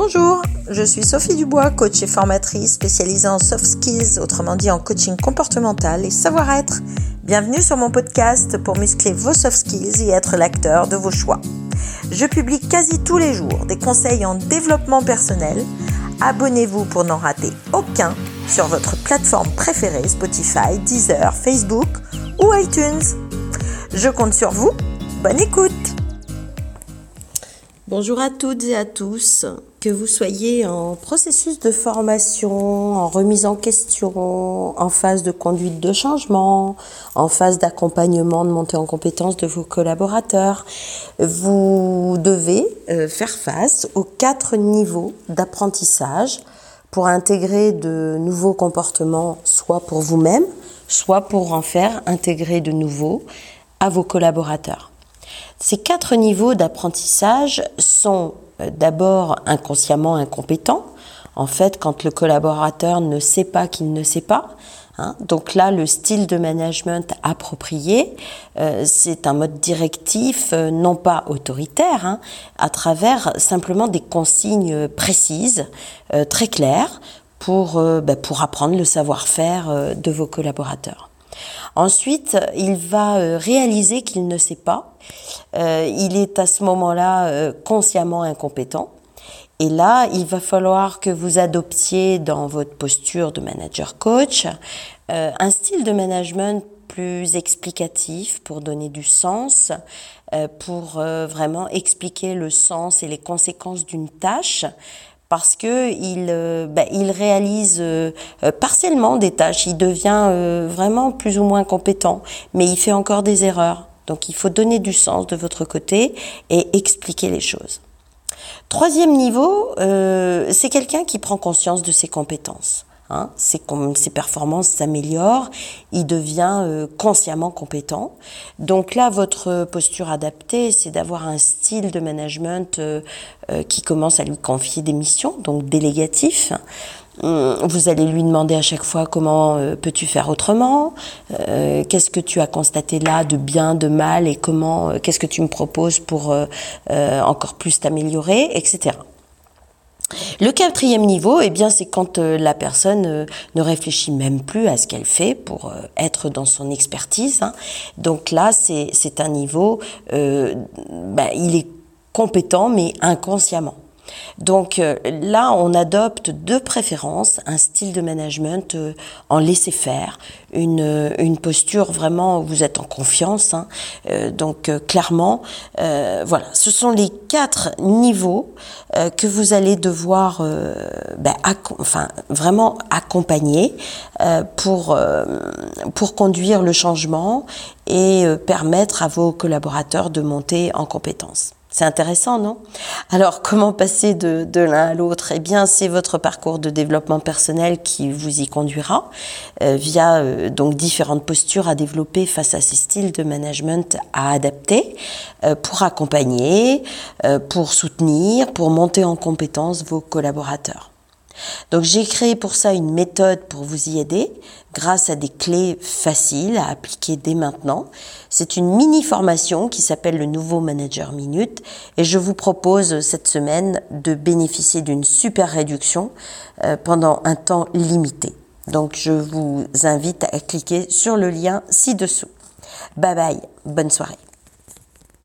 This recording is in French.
Bonjour, je suis Sophie Dubois, coach et formatrice spécialisée en soft skills, autrement dit en coaching comportemental et savoir-être. Bienvenue sur mon podcast pour muscler vos soft skills et être l'acteur de vos choix. Je publie quasi tous les jours des conseils en développement personnel. Abonnez-vous pour n'en rater aucun sur votre plateforme préférée Spotify, Deezer, Facebook ou iTunes. Je compte sur vous. Bonne écoute Bonjour à toutes et à tous, que vous soyez en processus de formation, en remise en question, en phase de conduite de changement, en phase d'accompagnement de montée en compétence de vos collaborateurs, vous devez euh, faire face aux quatre niveaux d'apprentissage pour intégrer de nouveaux comportements, soit pour vous-même, soit pour en faire intégrer de nouveaux à vos collaborateurs. Ces quatre niveaux d'apprentissage sont d'abord inconsciemment incompétents. En fait, quand le collaborateur ne sait pas qu'il ne sait pas, hein. donc là, le style de management approprié, euh, c'est un mode directif, euh, non pas autoritaire, hein, à travers simplement des consignes précises, très claires, pour, ben, pour apprendre le savoir-faire de vos collaborateurs. Ensuite, il va euh, réaliser qu'il ne sait pas. Euh, il est à ce moment-là euh, consciemment incompétent. Et là, il va falloir que vous adoptiez dans votre posture de manager coach un style de management plus explicatif pour donner du sens, pour vraiment expliquer le sens et les conséquences d'une tâche parce que il, euh, il réalise euh, euh, partiellement des tâches, il devient vraiment plus ou moins compétent, mais il fait encore des erreurs. Donc il faut donner du sens de votre côté et expliquer les choses. Troisième niveau, c'est quelqu'un qui prend conscience de ses compétences. Hein, ses, ses, performances s'améliorent, il devient euh, consciemment compétent. Donc là, votre posture adaptée, c'est d'avoir un style de management euh, euh, qui commence à lui confier des missions, donc délégatif. Hum, vous allez lui demander à chaque fois comment peux-tu faire autrement, qu'est-ce que tu as constaté là de bien, de mal et comment, qu'est-ce que tu me proposes pour encore plus t'améliorer, etc. Le quatrième niveau, eh bien, c'est quand euh, la personne euh, ne réfléchit même plus à ce qu'elle fait pour euh, être dans son expertise. Hein. Donc là, c'est un niveau, bah, il est compétent mais inconsciemment. Donc euh, là, on adopte de préférence un style de management euh, en laisser faire, une, euh, une, posture vraiment où vous êtes en confiance. Hein. donc clairement, voilà, ce sont les quatre niveaux que vous allez devoir ben, enfin, vraiment accompagner pour, pour conduire le changement et permettre à vos collaborateurs de monter en compétences. C'est intéressant, non? Alors, comment passer de, de l'un à l'autre? Eh bien, c'est votre parcours de développement personnel qui vous y conduira euh, via euh, donc différentes postures à développer face à ces styles de management à adapter euh, pour accompagner, pour soutenir, pour monter en compétence vos collaborateurs. Donc j'ai créé pour ça une méthode pour vous y aider grâce à des clés faciles à appliquer dès maintenant. C'est une mini formation qui s'appelle le nouveau manager minute et je vous propose cette semaine de bénéficier d'une super réduction euh, pendant un temps limité. Donc je vous invite à cliquer sur le lien ci-dessous. Bye bye, bonne soirée.